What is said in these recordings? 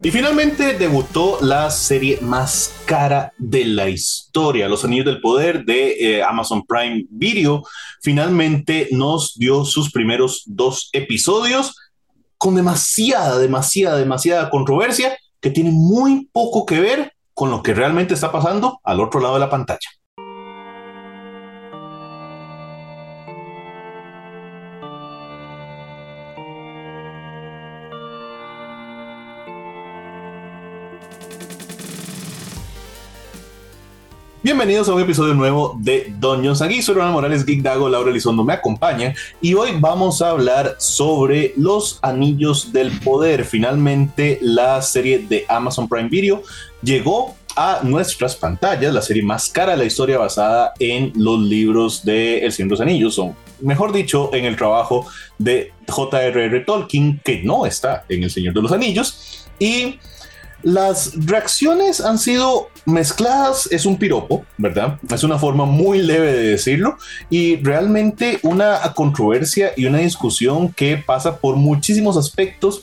Y finalmente debutó la serie más cara de la historia, Los Anillos del Poder de eh, Amazon Prime Video. Finalmente nos dio sus primeros dos episodios con demasiada, demasiada, demasiada controversia que tiene muy poco que ver con lo que realmente está pasando al otro lado de la pantalla. Bienvenidos a un episodio nuevo de Dungeons. Aquí soy Ronald Morales, Geek Dago, Laura Elizondo me acompaña y hoy vamos a hablar sobre los Anillos del Poder. Finalmente la serie de Amazon Prime Video llegó a nuestras pantallas, la serie más cara de la historia basada en los libros de El Señor de los Anillos, o mejor dicho, en el trabajo de J.R.R. Tolkien, que no está en El Señor de los Anillos. Y las reacciones han sido mezcladas, es un piropo, ¿verdad? Es una forma muy leve de decirlo y realmente una controversia y una discusión que pasa por muchísimos aspectos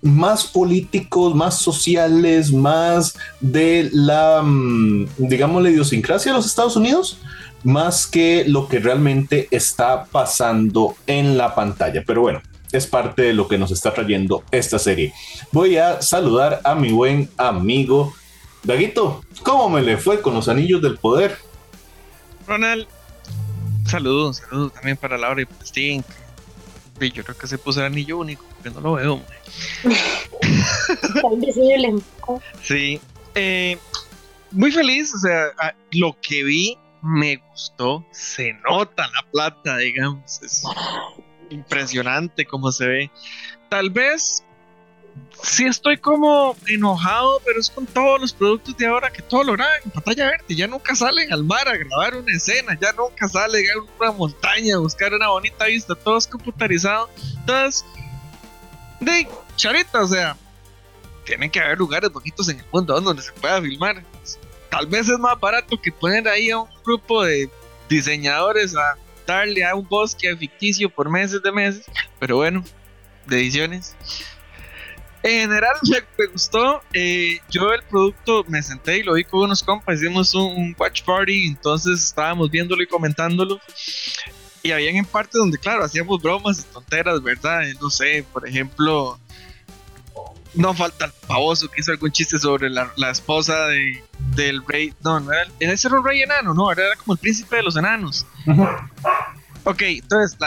más políticos, más sociales, más de la, mm, digamos, la idiosincrasia de los Estados Unidos, más que lo que realmente está pasando en la pantalla. Pero bueno, es parte de lo que nos está trayendo esta serie. Voy a saludar a mi buen amigo Daguito. ¿Cómo me le fue con los anillos del poder? Ronald, saludos, saludos también para Laura y para Steven. Yo creo que se puso el anillo único, porque no lo veo. sí, eh, muy feliz, o sea, lo que vi me gustó, se nota la plata, digamos. Es, impresionante como se ve. Tal vez sí estoy como enojado, pero es con todos los productos de ahora que todo lo graban en pantalla verde. Ya nunca salen al mar a grabar una escena, ya nunca salen a una montaña a buscar una bonita vista, todo es computarizado. Entonces, de charita, o sea, tienen que haber lugares poquitos en el mundo donde se pueda filmar. Tal vez es más barato que poner ahí a un grupo de diseñadores a darle a un bosque ficticio por meses de meses, pero bueno, de ediciones. En general me, gustó. Eh, yo el producto me senté y lo vi con unos compas, hicimos un, watch party, entonces estábamos viéndolo y comentándolo. Y habían en partes donde, claro, hacíamos bromas y tonteras, ¿verdad? Eh, no sé, por ejemplo, no falta el pavoso que hizo algún chiste sobre la, esposa de, del rey. No, no era, ese era un rey enano, no, era como el príncipe de los enanos. Ok, entonces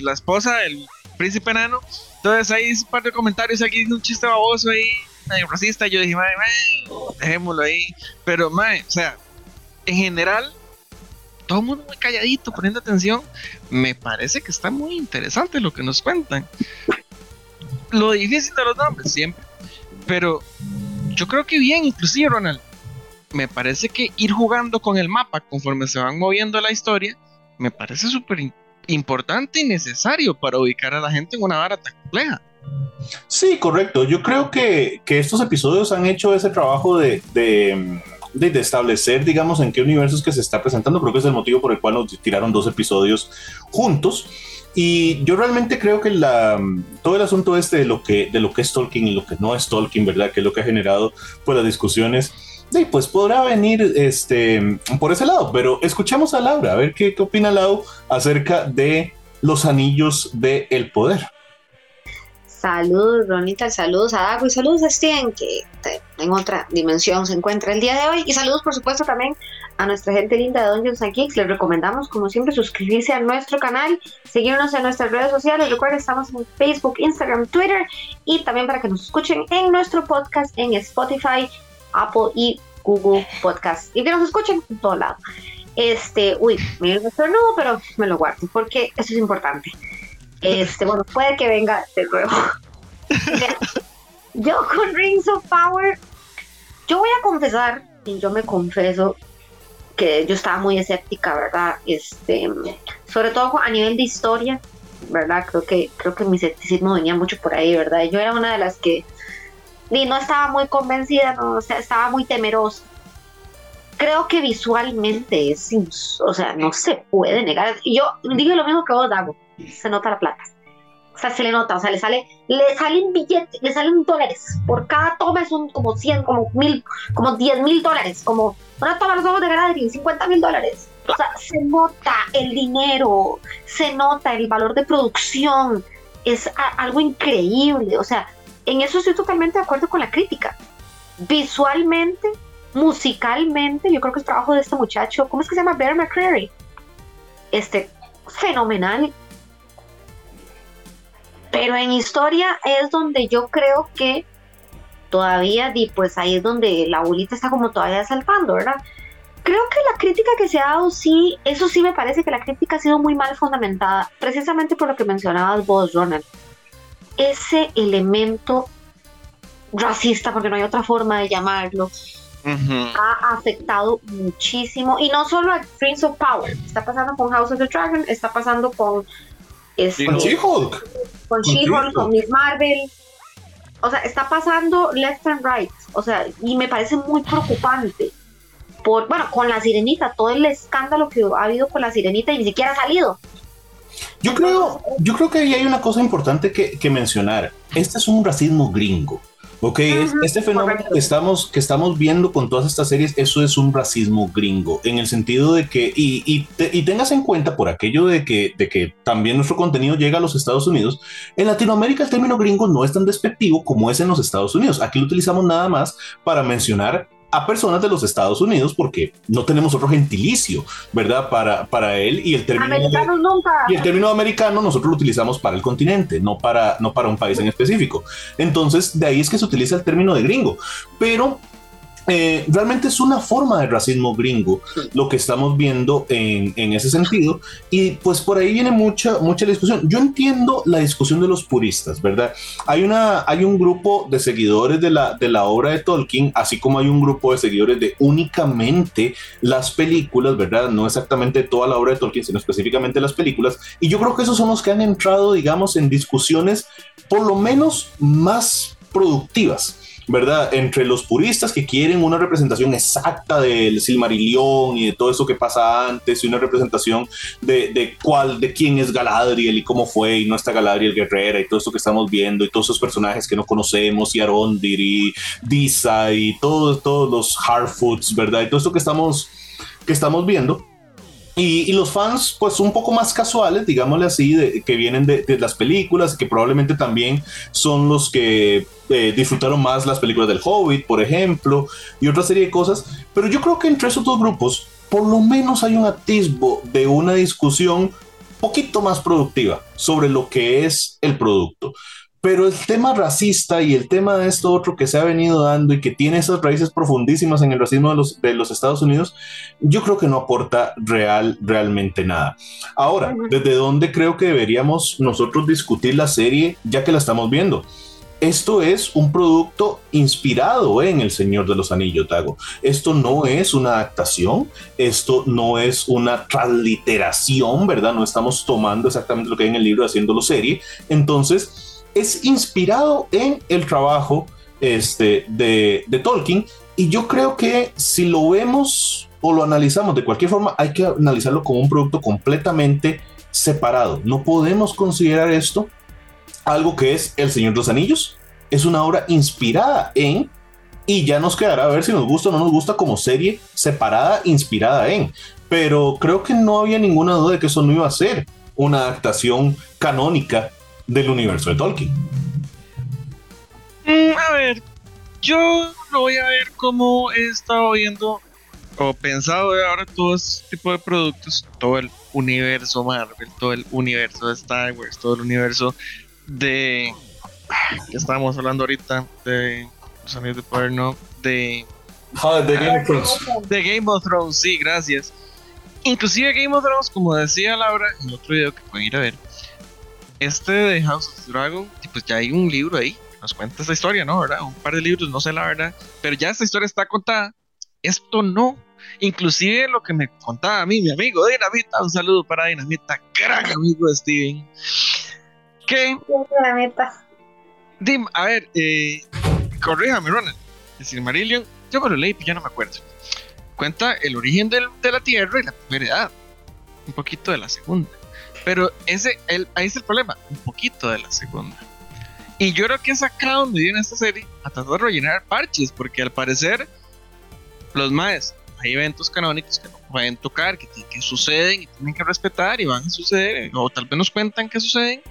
la esposa del príncipe enano. Entonces ahí un par de comentarios aquí, un chiste baboso ahí, racista. Yo dije, madre, dejémoslo ahí. Pero, madre, o sea, en general, todo el mundo muy calladito, poniendo atención. Me parece que está muy interesante lo que nos cuentan lo difícil de los nombres, siempre. Pero yo creo que bien, inclusive, Ronald. Me parece que ir jugando con el mapa conforme se van moviendo la historia, me parece súper importante y necesario para ubicar a la gente en una vara tan compleja. Sí, correcto. Yo creo que, que estos episodios han hecho ese trabajo de, de, de, establecer, digamos, en qué universos que se está presentando. Creo que es el motivo por el cual nos tiraron dos episodios juntos. Y yo realmente creo que la, todo el asunto este de lo, que, de lo que es Tolkien y lo que no es Tolkien, ¿verdad? Que es lo que ha generado pues, las discusiones, sí, pues podrá venir este, por ese lado. Pero escuchemos a Laura, a ver qué, qué opina Lau acerca de los anillos del el poder. Saludos, Ronita, saludos a Dago y saludos a Steven, que en otra dimensión se encuentra el día de hoy. Y saludos, por supuesto, también a nuestra gente linda de Dungeons and Geeks. Les recomendamos, como siempre, suscribirse a nuestro canal, seguirnos en nuestras redes sociales. Recuerden, estamos en Facebook, Instagram, Twitter y también para que nos escuchen en nuestro podcast en Spotify, Apple y Google Podcast. Y que nos escuchen en todo lado. Este, uy, me nuevo, pero me lo guardo porque eso es importante. Este, bueno, puede que venga de nuevo. yo con Rings of Power, yo voy a confesar, y yo me confeso, que yo estaba muy escéptica, ¿verdad? Este, sobre todo a nivel de historia, ¿verdad? Creo que, creo que mi escepticismo venía mucho por ahí, ¿verdad? Yo era una de las que y no estaba muy convencida, no, o sea, estaba muy temerosa. Creo que visualmente es, o sea, no se puede negar. Yo digo lo mismo que vos, Dago se nota la plata. O sea, se le nota, o sea, le sale, le salen billetes, le salen dólares. Por cada toma son como 100, como mil, como 10 mil dólares. Como una toma los ojos de Galadriel, 50 mil dólares. O sea, se nota el dinero, se nota el valor de producción. Es algo increíble. O sea, en eso estoy totalmente de acuerdo con la crítica. Visualmente, musicalmente, yo creo que es trabajo de este muchacho, ¿cómo es que se llama? Bear McCreary. Este, fenomenal. Pero en historia es donde yo creo que todavía, pues ahí es donde la bolita está como todavía saltando, ¿verdad? Creo que la crítica que se ha dado, sí, eso sí me parece que la crítica ha sido muy mal fundamentada, precisamente por lo que mencionabas vos, Ronald. Ese elemento racista, porque no hay otra forma de llamarlo, ha afectado muchísimo. Y no solo a Prince of Power, está pasando con House of the Dragon, está pasando con. Este, con She-Hulk. Con She-Hulk, con Miss Marvel. O sea, está pasando left and right. O sea, y me parece muy preocupante. Por, bueno, con la sirenita, todo el escándalo que ha habido con la sirenita y ni siquiera ha salido. Yo creo, yo creo que ahí hay una cosa importante que, que mencionar. Este es un racismo gringo. Ok, este fenómeno que estamos, que estamos viendo con todas estas series, eso es un racismo gringo, en el sentido de que, y, y, tengas en cuenta por aquello de que, de que también nuestro contenido llega a los Estados Unidos, en Latinoamérica el término gringo no es tan despectivo como es en los Estados Unidos. Aquí lo utilizamos nada más para mencionar a personas de los Estados Unidos porque no tenemos otro gentilicio, ¿verdad? Para, para él y el término y el término americano nosotros lo utilizamos para el continente, no para no para un país en específico. Entonces, de ahí es que se utiliza el término de gringo, pero eh, realmente es una forma de racismo gringo lo que estamos viendo en, en, ese sentido. Y pues por ahí viene mucha mucha discusión. Yo entiendo la discusión de los puristas verdad hay una hay un grupo de seguidores de la de la obra de Tolkien así como hay un grupo de seguidores de únicamente las películas verdad no exactamente toda la obra de Tolkien sino específicamente las películas. Y yo creo que esos son los que han entrado digamos en discusiones por lo menos más productivas ¿verdad? Entre los puristas que quieren una representación exacta del Silmarillion y de todo eso que pasa antes y una representación de, de cuál, de quién es Galadriel y cómo fue y no está Galadriel guerrera y todo eso que estamos viendo y todos esos personajes que no conocemos y Arondir y Disa y todos, todos los Harfoots, ¿verdad? Y todo eso que estamos, que estamos viendo y, los fans, pues un poco más casuales, digámosle así, de, que vienen de, las películas, que probablemente también son los que eh, disfrutaron más las películas del Hobbit, por ejemplo, y otra serie de cosas. Pero yo creo que entre esos dos grupos, por lo menos hay un atisbo de una discusión poquito más productiva sobre lo que es el producto. Pero el tema racista y el tema de esto otro que se ha venido dando y que tiene esas raíces profundísimas en el racismo de los, de los Estados Unidos, yo creo que no aporta real, realmente nada. Ahora, ¿desde dónde creo que deberíamos nosotros discutir la serie ya que la estamos viendo? Esto es un producto inspirado en El Señor de los Anillos, Tago. Esto no es una adaptación, esto no es una transliteración, ¿verdad? No estamos tomando exactamente lo que hay en el libro haciéndolo serie. Entonces, es inspirado en el trabajo este, de, Tolkien y yo creo que si lo vemos o lo analizamos de cualquier forma, hay que analizarlo como un producto completamente separado. No podemos considerar esto algo que es El Señor de los Anillos. Es una obra inspirada en, y ya nos quedará a ver si nos gusta o no nos gusta como serie separada, inspirada en. Pero creo que no había ninguna duda de que eso no iba a ser una adaptación canónica del universo de Tolkien. Mm, a ver, yo lo voy a ver como he estado viendo o pensado de ahora todo este tipo de productos, todo el universo Marvel, todo el universo de Star Wars, todo el universo de que estábamos hablando ahorita de los amigos de poder, no, de ah, de Game of Thrones. De Game of Thrones, sí, gracias. Inclusive Game of Thrones, como decía Laura en otro video que pueden ir a ver, este de House of Dragon, pues ya hay un libro ahí que nos cuenta esta historia, ¿no? ¿verdad? Un par de libros, no sé la verdad, pero ya esta historia está contada. Esto no. Inclusive lo que me contaba a mí, mi amigo Dinamita, un saludo para Dinamita, gran amigo de Steven. Que... Dinamita. Dim, a ver, eh, corríjame, Ronald. El Silmarillion, yo me lo leí, pero ya no me acuerdo. Cuenta el origen del, de la Tierra y la primera edad. Un poquito de la segunda Pero ese, el, ahí es el problema, un poquito de la segunda. Y yo creo que es acá donde viene esta serie a tratar de rellenar parches, porque al parecer los maes, hay eventos canónicos que no pueden tocar, que, que suceden y tienen que respetar y van a suceder, o tal vez nos cuentan que suceden.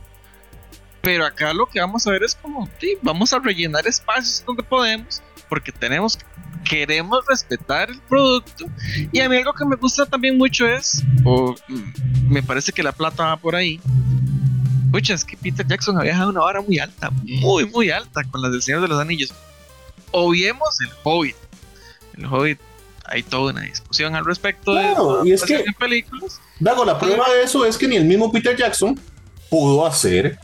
Pero acá lo que vamos a ver es como, sí, vamos a rellenar espacios donde podemos, porque tenemos, queremos respetar el producto. Y a mí algo que me gusta también mucho es, o mm, me parece que la plata va por ahí, Pucha, es que Peter Jackson había dejado una vara muy alta, muy, muy alta con las del Señor de los Anillos. Obviemos el Hobbit. El Hobbit, hay toda una discusión al respecto de y es que, películas. Dago, la prueba de eso es que ni el mismo Peter Jackson pudo hacer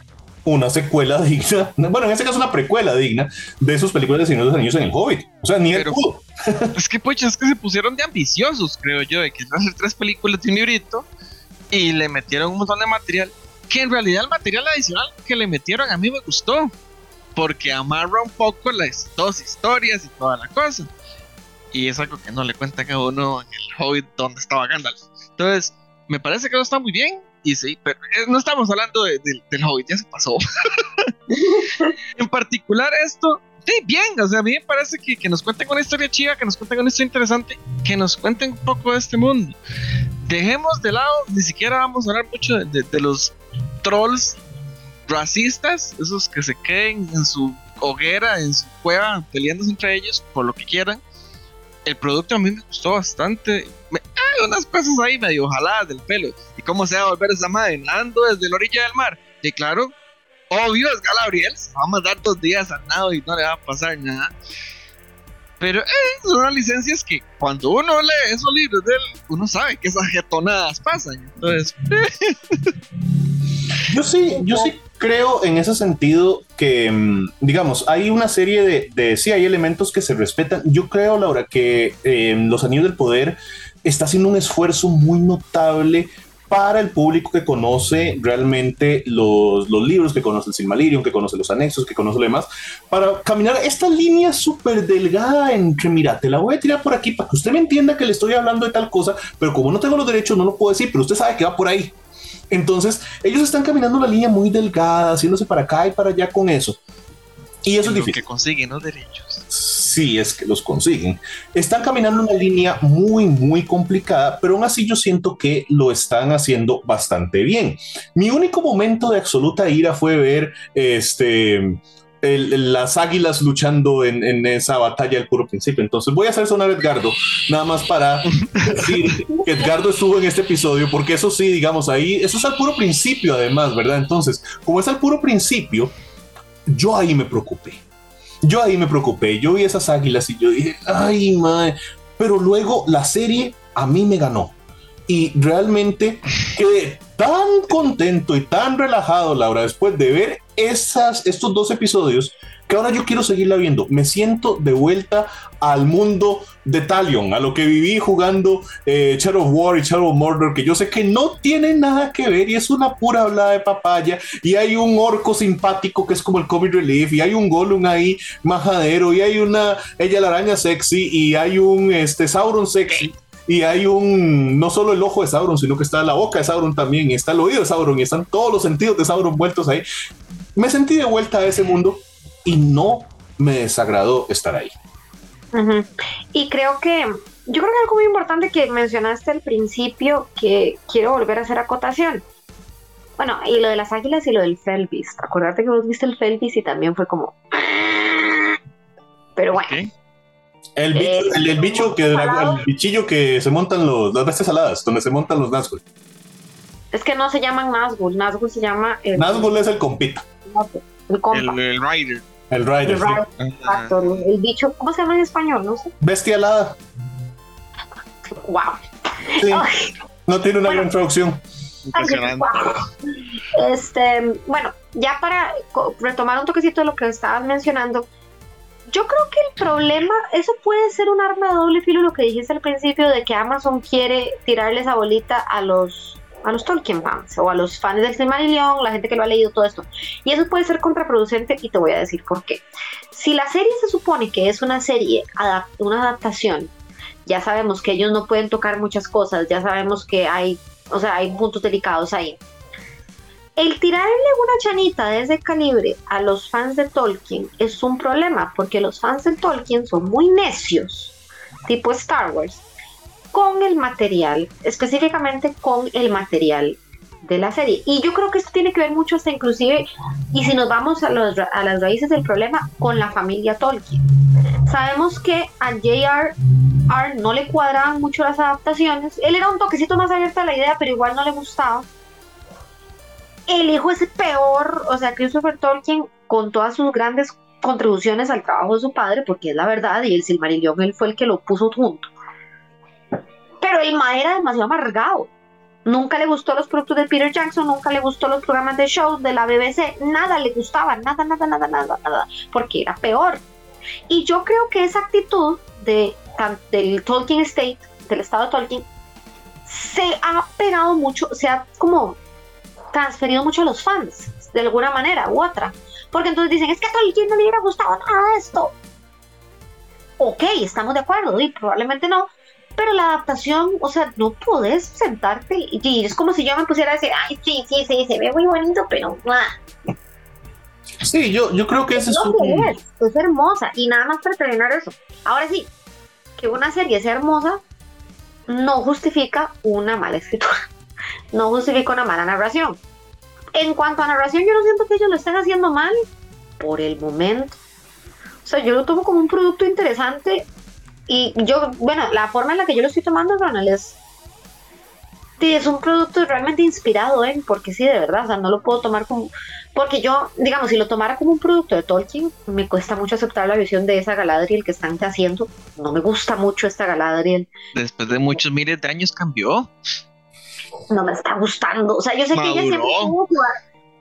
una secuela digna, bueno, en este caso una precuela digna de sus películas de Señor de los Anillos en el Hobbit. O sea, ni él pudo. Es que, pucha, es que se pusieron de ambiciosos, creo yo, de que hacer tres películas de un librito y le metieron un montón de material que en realidad el material adicional que le metieron a mí me gustó, porque amarra un poco las dos historias y toda la cosa. Y es algo que no le cuenta a uno en el Hobbit donde estaba Gandalf. Entonces, me parece que eso está muy bien. Y sí, pero eh, no estamos hablando del Hobbit, ya se pasó. en particular esto, sí, bien, o sea, a mí me parece que, que nos cuenten una historia chida, que nos cuenten una historia interesante, que nos cuenten un poco de este mundo. Dejemos de lado, ni siquiera vamos a hablar mucho de los trolls racistas, esos que se queden en su hoguera, en su cueva, peleándose entre ellos por lo que quieran. El producto a mí me gustó bastante. hay unas cosas ahí medio jaladas del pelo. ¿Y cómo se va a volver esa madre? Nadando desde la orilla del mar. Y claro, obvio es Galadriel. va a mandar dos días al nado y no le va a pasar nada. Pero eh, son unas licencias que cuando uno lee esos libros de él, uno sabe que esas jetonadas pasan. Entonces. Yo sí, yo sí creo en ese sentido que, mm, digamos, hay una serie de, de sí, hay elementos que se respetan. Yo creo, Laura, que eh, Los Anillos del Poder está haciendo un esfuerzo muy notable para el público que conoce realmente los, los libros, que conoce el Silmarillion, que conoce los anexos, que conoce lo demás, para caminar esta línea súper delgada entre, mira, te la voy a tirar por aquí para que usted me entienda que le estoy hablando de tal cosa, pero como no tengo los derechos no lo puedo decir, pero usted sabe que va por ahí. Entonces, ellos están caminando una línea muy delgada, haciéndose para acá y para allá con eso. Y eso es difícil. que consiguen los derechos. Sí, es que los consiguen. Están caminando una línea muy, muy complicada, pero aún así yo siento que lo están haciendo bastante bien. Mi único momento de absoluta ira fue ver este las águilas luchando en, esa batalla al puro principio. Entonces voy a hacer sonar a Edgardo, nada más para decir que Edgardo estuvo en este episodio, porque eso sí, digamos, ahí, eso es al puro principio además, ¿verdad? Entonces, como es al puro principio, yo ahí me preocupé. Yo ahí me preocupé, yo vi esas águilas y yo dije, ay, madre, pero luego la serie a mí me ganó. Y realmente quedé tan contento y tan relajado, Laura, después de ver esas, estos dos episodios, que ahora yo quiero seguirla viendo. Me siento de vuelta al mundo de Talion, a lo que viví jugando eh, Shadow of War y Shadow of Mordor, que yo sé que no tiene nada que ver y es una pura hablada de papaya. Y hay un orco simpático que es como el comic relief, y hay un Gollum ahí majadero, y hay una ella la araña sexy, y hay un este, Sauron sexy y hay un, no solo el ojo de Sauron, sino que está la boca de Sauron también, y está el oído de Sauron, y están todos los sentidos de Sauron vueltos ahí. Me sentí de vuelta a ese mundo y no me desagradó estar ahí. Y creo que, yo creo que algo muy importante que mencionaste al principio, que quiero volver a hacer acotación. Bueno, y lo de las águilas y lo del Felvis. Acordate que vos viste el Felvis y también fue como... Pero bueno. El bicho, que el bichillo que se montan los, las bestias saladas, donde se montan los Nazgûl. Es que no se llaman Nazgûl, Nazgûl se llama. El, Nazgûl es el compita. El, el, Rider. El Rider. El, rider, exacto, el bicho, ¿cómo se llama en español? No sé. Bestia alada. Wow. Sí. No tiene una gran traducción. Este, bueno, ya para retomar un toquecito de lo que estabas mencionando, yo creo que el problema, eso puede ser un arma de doble filo, lo que dijiste al principio, de que Amazon quiere tirarle esa bolita a los, a los Tolkien fans o a los fans del Silmarillion, la gente que lo ha leído, todo esto. Y eso puede ser contraproducente y te voy a decir por qué. Si la serie se supone que es una serie, una adaptación, ya sabemos que ellos no pueden tocar muchas cosas, ya sabemos que hay, o sea, hay puntos delicados ahí. el tirarle una chanita de ese calibre a los fans de Tolkien es un problema, porque los fans de Tolkien son muy necios, tipo Star Wars, con el material, específicamente con el material de la serie. Y yo creo que esto tiene que ver mucho hasta inclusive, y si nos vamos a, los, las raíces del problema, con la familia Tolkien. Sabemos que a J.R.R. no le cuadraban mucho las adaptaciones. Él era un toquecito más abierto a la idea, pero igual no le gustaba el hijo es peor, o sea, Christopher Tolkien, con todas sus grandes contribuciones al trabajo de su padre, porque es la verdad, y el Silmarillion él fue el que lo puso junto. Pero el ma era demasiado amargado. Nunca le gustó los productos de Peter Jackson, nunca le gustó los programas de shows de la BBC, nada le gustaba, nada, nada, nada, nada, nada, porque era peor. Y yo creo que esa actitud de, del Tolkien State, del estado de Tolkien, se ha pegado mucho, se ha como transferido mucho a los fans, de alguna manera u otra. Porque entonces dicen, es que a Tolkien no le hubiera gustado nada de esto. Ok, estamos de acuerdo, y probablemente no. Pero la adaptación, o sea, no puedes sentarte y es como si yo me pusiera a decir, ay, sí, sí, sí, se ve muy bonito, pero... Sí, yo, yo creo que eso es, es, es hermosa. Y nada más para terminar eso. Ahora sí, que una serie sea hermosa no justifica una mala escritura no justifica una mala narración. En cuanto a narración, yo no siento que ellos lo estén haciendo mal por el momento. O sea, yo lo tomo como un producto interesante y yo, bueno, la forma en la que yo lo estoy tomando, Ronald, es, sí, es un producto realmente inspirado en, porque sí, de verdad, o sea, no lo puedo tomar como, porque yo, digamos, si lo tomara como un producto de Tolkien, me cuesta mucho aceptar la visión de esa Galadriel que están haciendo. No me gusta mucho esta Galadriel. Después de muchos miles de años cambió no me está gustando. O sea, yo sé que ella siempre tuvo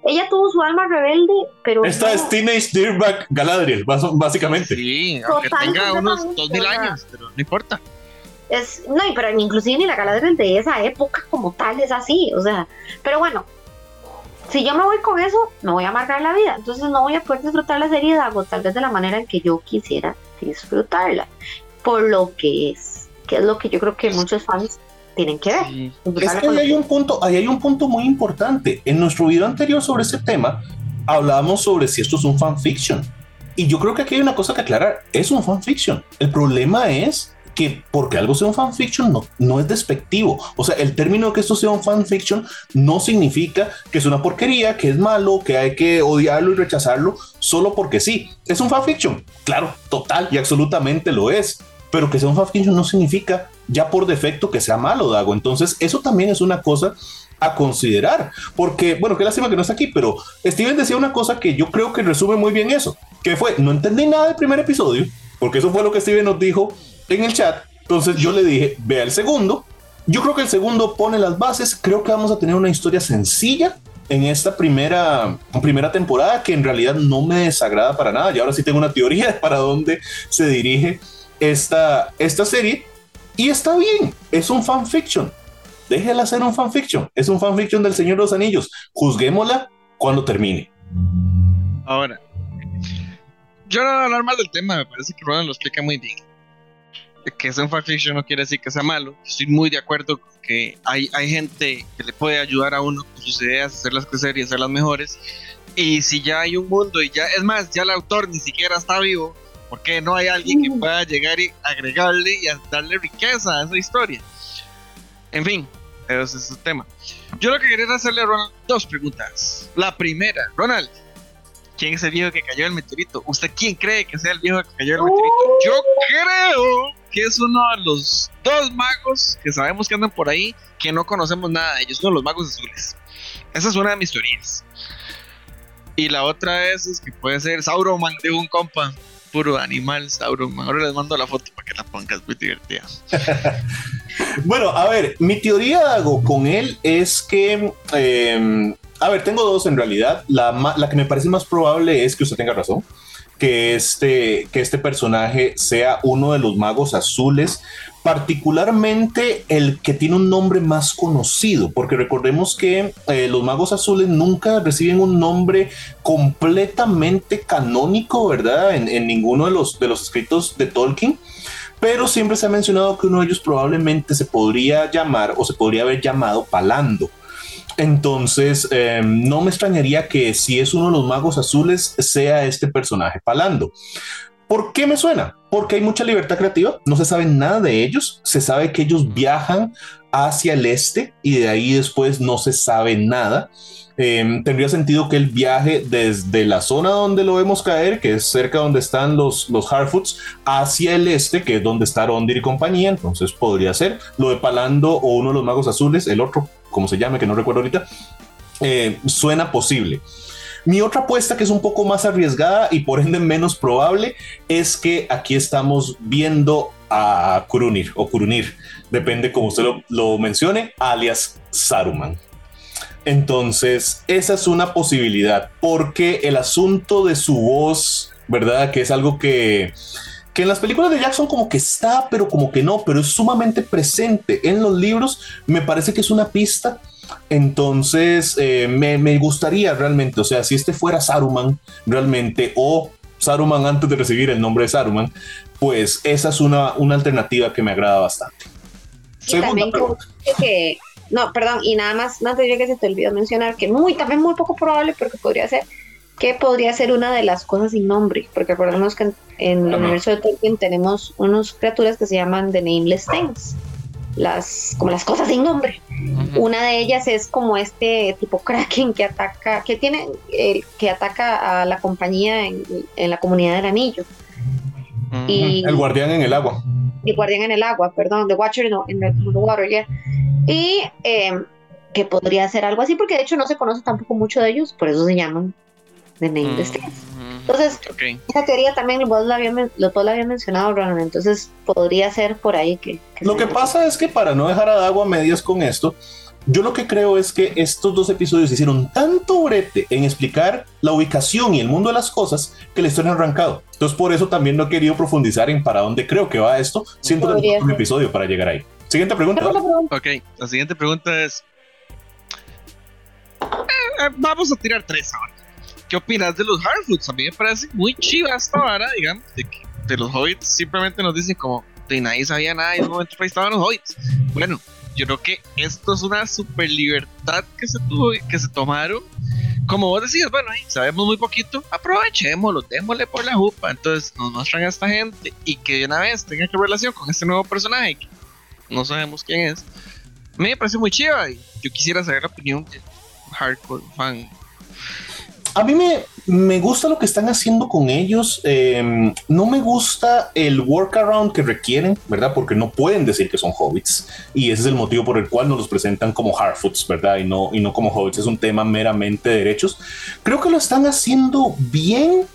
ella tuvo su alma rebelde, pero. Esta es Teenage Dirtbag Galadriel, básicamente. Sí, aunque tenga unos dos mil años, pero no importa. Es, no, pero inclusive ni la Galadriel de esa época como tal es así, o sea, pero bueno, si yo me voy con eso, me voy a amargar la vida, entonces no voy a poder disfrutar la serie de Dago, tal vez de la manera en que yo quisiera disfrutarla, por lo que es, que es lo que yo creo que muchos fans tienen que ver. Es que ahí hay un punto, ahí hay un punto muy importante. En nuestro video anterior sobre ese tema, hablábamos sobre si esto es un fanfiction. Y yo creo que aquí hay una cosa que aclarar, es un fanfiction. El problema es que porque algo sea un fanfiction no, no es despectivo. O sea, el término de que esto sea un fanfiction no significa que es una porquería, que es malo, que hay que odiarlo y rechazarlo solo porque sí. Es un fanfiction. Claro, total y absolutamente lo es. Pero que sea un fanfiction no significa ya por defecto que sea malo, Dago. Entonces, eso también es una cosa a considerar, porque, bueno, qué lástima que no está aquí, pero Steven decía una cosa que yo creo que resume muy bien eso, que fue, no entendí nada del primer episodio, porque eso fue lo que Steven nos dijo en el chat, entonces yo le dije, vea el segundo, yo creo que el segundo pone las bases, creo que vamos a tener una historia sencilla en esta primera, primera temporada que en realidad no me desagrada para nada, y ahora sí tengo una teoría de para dónde se dirige esta, esta serie, y está bien, es un fanfiction. Déjela ser un fanfiction. Es un fanfiction del Señor de los Anillos. Juzguémosla cuando termine. Ahora, yo no voy a hablar más del tema, me parece que Ronald lo explica muy bien. Que es un fanfiction no quiere decir que sea malo. Estoy muy de acuerdo que hay, hay gente que le puede ayudar a uno con sus ideas, hacerlas crecer y hacerlas mejores. Y si ya hay un mundo y ya, es más, ya el autor ni siquiera está vivo, porque no hay alguien que pueda llegar y agregarle y darle riqueza a esa historia? En fin, ese es el tema. Yo lo que quería hacerle a Ronald dos preguntas. La primera, Ronald, ¿quién es el viejo que cayó el meteorito? ¿Usted quién cree que sea el viejo que cayó el meteorito? Yo creo que es uno de los dos magos que sabemos que andan por ahí que no conocemos nada de ellos, son los magos azules. Esa es una de mis teorías. Y la otra es, es que puede ser Sauroman de un compa puro animal Sauron. Ahora les mando la foto para que la pongas, muy divertida. bueno, a ver, mi teoría hago con él es que. Em, a ver, tengo dos en realidad. La, la que me parece más probable es que usted tenga razón que este, que este personaje sea uno de los magos azules, particularmente el que tiene un nombre más conocido, porque recordemos que eh, los magos azules nunca reciben un nombre completamente canónico, ¿verdad? En, ninguno de los, de los escritos de Tolkien. Pero siempre se ha mencionado que uno de ellos probablemente se podría llamar o se podría haber llamado Palando. Entonces, em, no me extrañaría que si es uno de los magos azules, sea este personaje Palando. ¿Por qué me suena? Porque hay mucha libertad creativa, no se sabe nada de ellos, se sabe que ellos viajan hacia el este y de ahí después no se sabe nada. Em, tendría sentido que el viaje desde la zona donde lo vemos caer, que es cerca donde están los, los Harfoots, hacia el este, que es donde está Rondir y compañía, entonces podría ser lo de Palando o uno de los magos azules, el otro, como se llame, que no recuerdo ahorita, eh, suena posible. Mi otra apuesta, que es un poco más arriesgada y por ende menos probable, es que aquí estamos viendo a Kurunir o Kurunir, depende como usted lo, lo mencione, alias Saruman. Entonces, esa es una posibilidad, porque el asunto de su voz, ¿verdad? Que es algo que, que en las películas de Jackson como que está, pero como que no, pero es sumamente presente en los libros, me parece que es una pista entonces, eh, me, gustaría realmente, o sea, si este fuera Saruman realmente, o Saruman antes de recibir el nombre de Saruman, pues esa es una, una alternativa que me agrada bastante. Segunda que, no, perdón, y nada más, más de que se te olvidó mencionar que muy, también muy poco probable, porque podría ser que podría ser una de las cosas sin nombre, porque recordemos que en, el universo de Tolkien tenemos unas criaturas que se llaman The Nameless Things las, como las cosas sin nombre. Una de ellas es como este tipo Kraken que ataca, que tiene, que ataca a la compañía en, la comunidad del anillo. y, el guardián en el agua. El guardián en el agua, perdón, The Watcher no, en the, water, yeah. Y eh, que podría ser algo así, porque de hecho no se conoce tampoco mucho de ellos, por eso se llaman The Name entonces, esa teoría también vos la había, la había mencionado, Ronald, entonces podría ser por ahí que... lo que pasa es que para no dejar a agua medias con esto, yo lo que creo es que estos dos episodios hicieron tanto brete en explicar la ubicación y el mundo de las cosas que la historia ha arrancado. Entonces por eso también no he querido profundizar en para dónde creo que va esto. Siento que es un episodio para llegar ahí. Siguiente pregunta. Ok, la siguiente pregunta es... Eh, eh, vamos a tirar tres ahora. ¿Qué opinas de los Hardfoods? A mí me parece muy chiva esta vara, digamos, de que de los hobbits simplemente nos dicen como de nadie sabía nada y en un momento ahí estaban los hobbits. Bueno, yo creo que esto es una super libertad que se tuvo, que se tomaron. Como vos decías, bueno, sabemos muy poquito, aprovechémoslo, démosle por la jupa. Entonces nos muestran a esta gente y que de una vez tenga que relación con este nuevo personaje que no sabemos quién es. A mí me parece muy chiva y yo quisiera saber la opinión de hardcore fan a mí me, me, gusta lo que están haciendo con ellos. Em, no me gusta el workaround que requieren, ¿verdad? Porque no pueden decir que son hobbits. Y ese es el motivo por el cual nos los presentan como Hardfoots, ¿verdad? Y no, y no como hobbits. Es un tema meramente de derechos. Creo que lo están haciendo bien.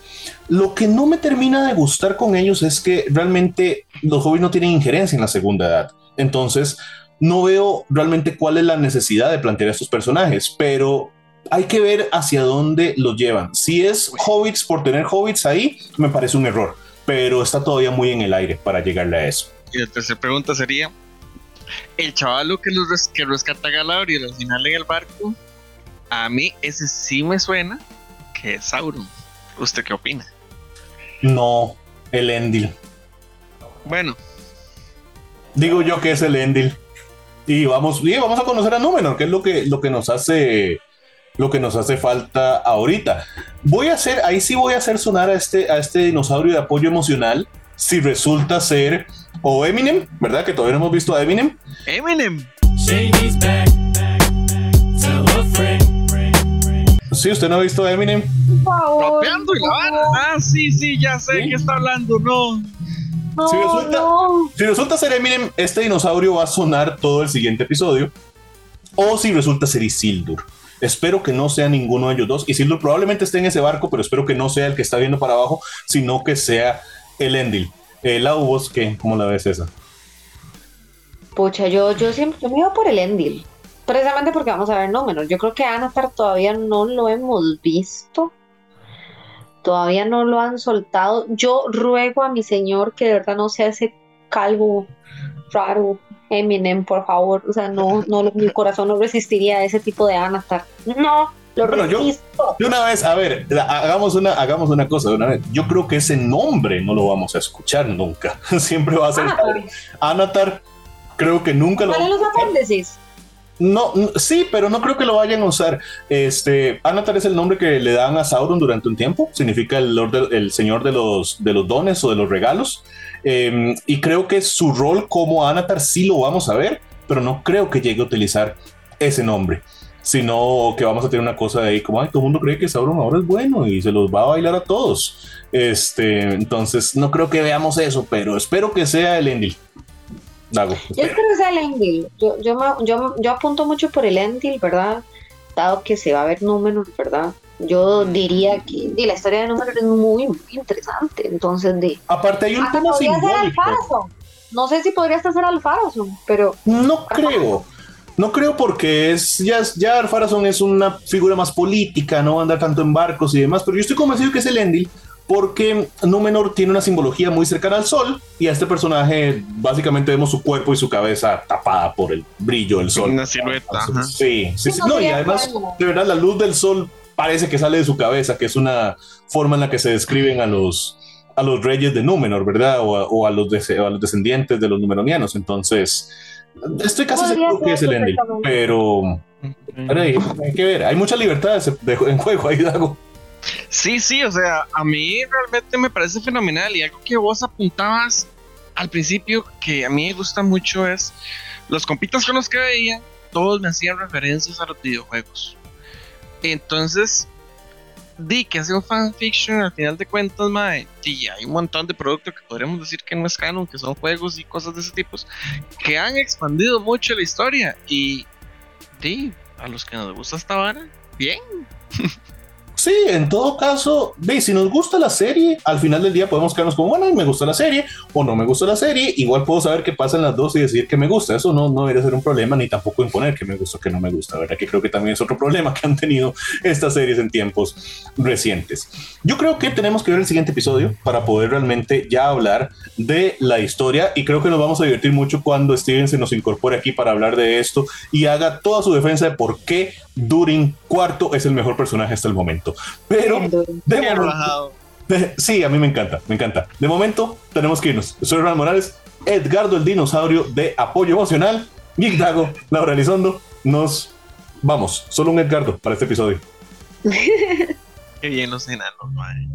Lo que no me termina de gustar con ellos es que realmente los hobbits no tienen injerencia en la segunda edad. Entonces, no veo realmente cuál es la necesidad de plantear a estos personajes, pero hay que ver hacia dónde los llevan. Si es hobbits por tener hobbits ahí, me parece un error, pero está todavía muy en el aire para llegarle a eso. Y la tercera pregunta sería: el chavalo que, los que rescata a Galadriel al final en el barco, a mí ese sí me suena que es Sauron. ¿Usted qué opina? No, el Endil. Bueno. Digo yo que es el Endil. Y vamos, y vamos a conocer a Númenor, que es lo que, lo que nos hace lo que nos hace falta ahorita. Voy a hacer, ahí sí voy a hacer sonar a este, a este dinosaurio de apoyo emocional si resulta ser o Eminem, ¿verdad? Que todavía no hemos visto a Eminem. Eminem. Sí, usted no ha visto a Eminem. Rapeando y la Ah, sí, sí, ya sé que está hablando, no. si, resulta, si resulta ser Eminem, este dinosaurio va a sonar todo el siguiente episodio. O si resulta ser Isildur. Espero que no sea ninguno de ellos dos. Y Sildur probablemente esté en ese barco, pero espero que no sea el que está viendo para abajo, sino que sea el Endil. El la ¿qué? ¿Cómo la ves esa? Pucha, yo, yo siempre me iba por el Endil. Precisamente porque vamos a ver números. Yo creo que Anatar todavía no lo hemos visto. Todavía no lo han soltado. Yo ruego a mi señor que de verdad no sea ese calvo raro Eminem, por favor. O sea, no, no, mi corazón no resistiría a ese tipo de Anatar. No, lo resisto. de una vez, a ver, hagamos una, hagamos una cosa de una vez. Yo creo que ese nombre no lo vamos a escuchar nunca. Siempre va a ser Anatar. Anatar, creo que nunca lo vamos los apéndices? No, sí, pero no creo que lo vayan a usar. Este, Anatar es el nombre que le dan a Sauron durante un tiempo. Significa el, Lord el señor de los, de los dones o de los regalos. Em, y creo que su rol como Anatar sí lo vamos a ver, pero no creo que llegue a utilizar ese nombre. Sino que vamos a tener una cosa de ahí como, ay, todo el mundo cree que Sauron ahora es bueno y se los va a bailar a todos. Este, entonces, no creo que veamos eso, pero espero que sea el Endil. Dago. Yo creo que sea el Endil. Yo, yo, yo, apunto mucho por el Endil, ¿verdad? Dado que se va a ver números, ¿verdad? Yo diría que la historia de números es muy, muy interesante. Entonces, de. Aparte, hay un tema simbólico. No sé si podría ser Alfarazón, pero. No creo. No creo porque es ya, ya Alfarazón es una figura más política, no va a andar tanto en barcos y demás, pero yo estoy convencido que es el Endil porque Númenor tiene una simbología muy cercana al sol y a este personaje básicamente vemos su cuerpo y su cabeza tapada por el brillo del sol. Una silueta. Sí, sí, sí. No, y además, de verdad, la luz del sol parece que sale de su cabeza, que es una forma en la que se describen a los, a los reyes de Númenor, ¿verdad? O a, los, los descendientes de los numeronianos. Entonces, estoy casi seguro que es el ending, pero, hay, que ver, hay muchas libertades en juego ahí, Dago. Sí, sí, o sea, a mí realmente me parece fenomenal y algo que vos apuntabas al principio que a mí me gusta mucho es los compitas con los que veía, todos me hacían referencias a los videojuegos. Entonces, di que hace un fanfiction, al final de cuentas, mae, y hay un montón de productos que podríamos decir que no es canon, que son juegos y cosas de ese tipo, que han expandido mucho la historia y, di, a los que nos gusta esta vara, bien. Sí, en todo caso, ve, si nos gusta la serie, al final del día podemos quedarnos como, bueno, me gusta la serie o no me gusta la serie, igual puedo saber qué pasa en las dos y decir que me gusta. Eso no, no debería ser un problema, ni tampoco imponer que me gusta o que no me gusta, ¿verdad? Que creo que también es otro problema que han tenido estas series en tiempos recientes. Yo creo que tenemos que ver el siguiente episodio para poder realmente ya hablar de la historia y creo que nos vamos a divertir mucho cuando Steven se nos incorpore aquí para hablar de esto y haga toda su defensa de por qué Durin cuarto es el mejor personaje hasta el momento. Pero de momento, sí, a mí me encanta, me encanta. De momento tenemos que irnos. Soy Ronald Morales, Edgardo el dinosaurio de apoyo emocional, Geek Dago, Laura Elizondo. Nos vamos, solo un Edgardo para este episodio. Qué bien los enanos, madre.